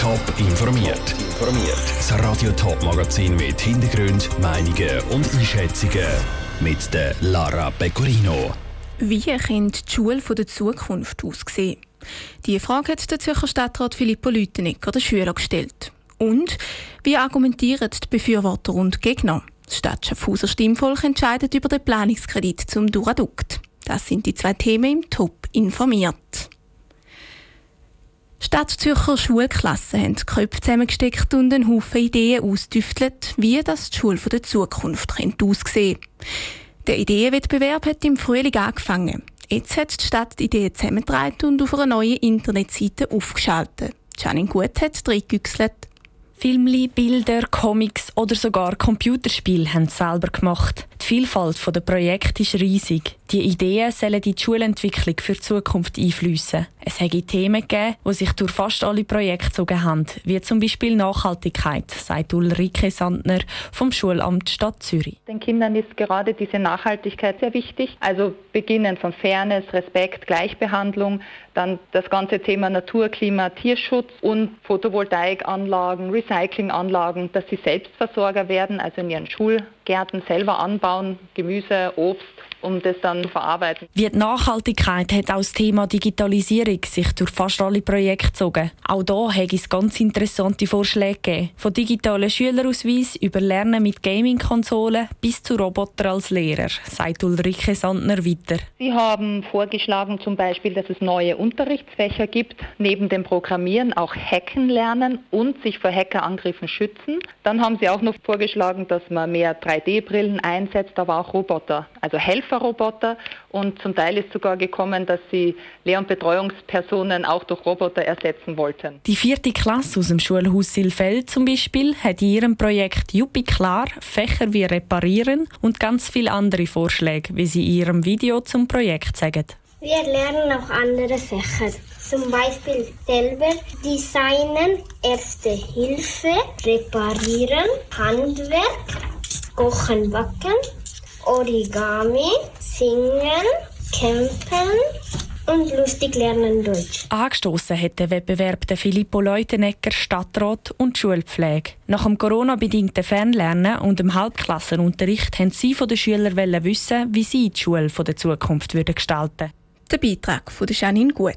Top informiert. Das Radio Top Magazin mit Hintergrund, Meinungen und Einschätzungen mit der Lara Pecorino. Wie könnte die Schule der Zukunft aussehen? Die Frage hat der Zürcher Stadtrat Filippo Lütenegger den Schülern gestellt. Und wie argumentieren die Befürworter und Gegner? Das Stadt Schaffhauser Stimmvolk entscheidet über den Planungskredit zum Duradukt. Das sind die zwei Themen im Top informiert. Stadtzürcher Schulklassen haben die Köpfe zusammengesteckt und einen Haufen Ideen ausgetüftelt, wie das die Schule der Zukunft aussehen könnte. Der Ideenwettbewerb hat im Frühling angefangen. Jetzt hat die Stadt die Ideen zusammengetragen und auf einer neuen Internetseite aufgeschaltet. Janine Gut hat reingüchselt. Filme, Bilder, Comics oder sogar Computerspiele haben sie selber gemacht. Die Vielfalt der Projekte ist riesig. Die Ideen sollen die Schulentwicklung für die Zukunft einfließen. Es hätte Themen gegeben, die sich durch fast alle Projekte gezogen haben, wie zum Beispiel Nachhaltigkeit, sagt Ulrike Sandner vom Schulamt Stadt Zürich. Den Kindern ist gerade diese Nachhaltigkeit sehr wichtig. Also beginnen von Fairness, Respekt, Gleichbehandlung, dann das ganze Thema Natur, Klima, Tierschutz und Photovoltaikanlagen, Recyclinganlagen, dass sie Selbstversorger werden, also in ihren Schulgärten selber anbauen, Gemüse, Obst um das dann verarbeiten. Wie die Nachhaltigkeit hat auch das Thema Digitalisierung sich durch fast alle Projekte gezogen. Auch da hat es ganz interessante Vorschläge gegeben. Von digitalen Schülerausweis über Lernen mit Gaming-Konsolen bis zu Roboter als Lehrer, sagt Ulrike Sandner weiter. Sie haben vorgeschlagen zum Beispiel, dass es neue Unterrichtsfächer gibt, neben dem Programmieren auch Hacken lernen und sich vor Hackerangriffen schützen. Dann haben Sie auch noch vorgeschlagen, dass man mehr 3D-Brillen einsetzt, aber auch Roboter, also Helfer Helferroboter und zum Teil ist sogar gekommen, dass sie Lehr- und Betreuungspersonen auch durch Roboter ersetzen wollten. Die vierte Klasse aus dem Schulhaus Silfeld zum Beispiel hat in ihrem Projekt Juppie klar Fächer wie Reparieren und ganz viele andere Vorschläge, wie sie in ihrem Video zum Projekt sagen. Wir lernen auch andere Fächer. Zum Beispiel selber designen, Erste Hilfe, reparieren, Handwerk, Kochen, Backen Origami, Singen, Campen und lustig lernen Deutsch. Angestoßen hat der Wettbewerb der Filippo Leutenegger Stadtrat und Schulpflege. Nach dem Corona-bedingten Fernlernen und dem Halbklassenunterricht haben sie von den Schülern wissen, wie sie die Schule der Zukunft gestalten würden. Der Beitrag von Janine Gut.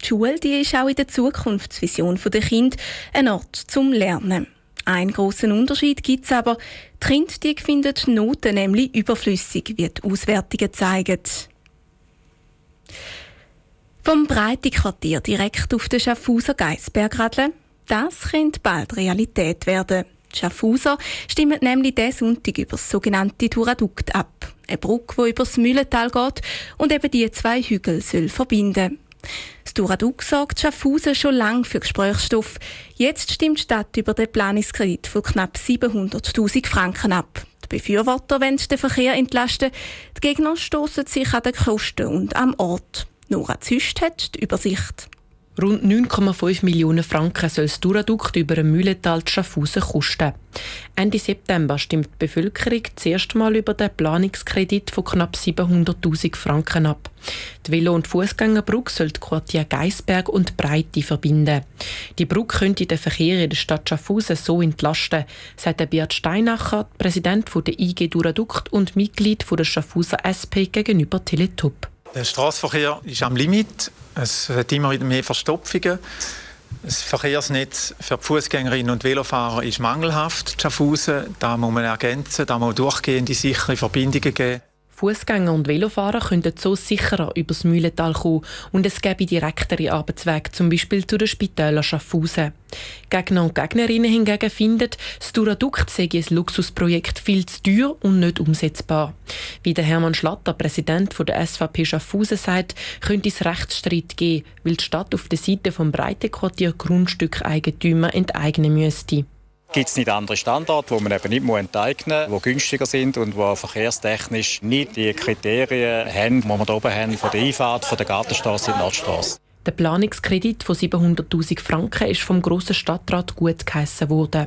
Die Schule die ist auch in der Zukunftsvision der Kinder ein Ort zum Lernen. Einen grossen Unterschied gibt es aber. Die Kinder die finden Noten nämlich überflüssig, wie die Auswertungen zeigen. Vom Breitequartier direkt auf den Schaffhauser Geisberg radeln, das könnte bald Realität werden. Die Schaffhauser stimmen nämlich diesen Sonntag über das sogenannte Duradukt ab. Eine Brücke, die über das Mühlental geht und eben die zwei Hügel soll verbinden das Duraduk sorgt Schaffhausen schon lange für Gesprächsstoff. Jetzt stimmt die Stadt über den Planungskredit von knapp 700.000 Franken ab. Die Befürworter wollen den Verkehr entlasten, die Gegner stoßen sich an den Kosten und am Ort. Nora Züst hat die Übersicht. Rund 9,5 Millionen Franken soll das Duradukt über ein Mühlental Schaffhausen kosten. Ende September stimmt die Bevölkerung zuerst mal über den Planungskredit von knapp 700.000 Franken ab. Die Velo- und Fußgängerbrücke soll die Quartier Geisberg und Breite verbinden. Die Brücke könnte den Verkehr in der Stadt Schaffhausen so entlasten, sagt Bert Steinacher, Präsident der IG Duradukt und Mitglied der Schaffhauser SP gegenüber Teletop. Der Straßenverkehr ist am Limit. Es hat immer wieder mehr Verstopfungen. Das Verkehrsnetz für Fußgängerinnen und Velofahrer ist mangelhaft. Schaffhausen, da muss man ergänzen, da muss durchgehende sichere Verbindungen geben. Fußgänger und Velofahrer könnten so sicherer übers Mühlental kommen und es gäbe direktere Arbeitswege, zum Beispiel zu den Spitälern Schaffhausen. Gegner und Gegnerinnen hingegen finden, das Duradukt sei ein Luxusprojekt viel zu teuer und nicht umsetzbar. Wie der Hermann Schlatter, Präsident der SVP Schaffhausen, sagt, könnte es Rechtsstreit geben, weil die Stadt auf der Seite vom Breitenquartier Grundstückeigentümer enteignen müsste. Gibt es nicht andere Standorte, wo man eben nicht enteignen muss, die günstiger sind und die verkehrstechnisch nicht die Kriterien haben, die wir hier oben haben, von der Einfahrt von der Gartenstraße in die Nordstraße? Der Planungskredit von 700.000 Franken ist vom grossen Stadtrat gut geheissen worden.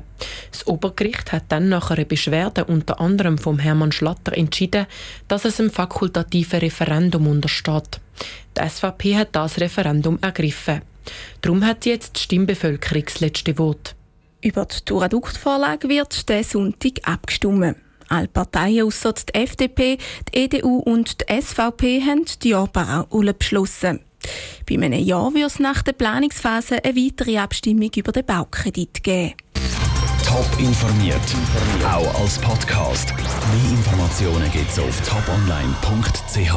Das Obergericht hat dann nach einer Beschwerde unter anderem vom Hermann Schlatter entschieden, dass es einem fakultativen Referendum untersteht. Die SVP hat das Referendum ergriffen. Darum hat jetzt die Stimmbevölkerung das letzte Wort. Über die Duraduktvorlage wird diesen Sonntag abgestimmt. Alle Parteien außer die FDP, die EDU und die SVP haben die Jahrbau beschlossen. Bei einem Jahr wird es nach der Planungsphase eine weitere Abstimmung über den Baukredit geben. Top informiert, auch als Podcast. Mehr Informationen gibt es auf toponline.ch.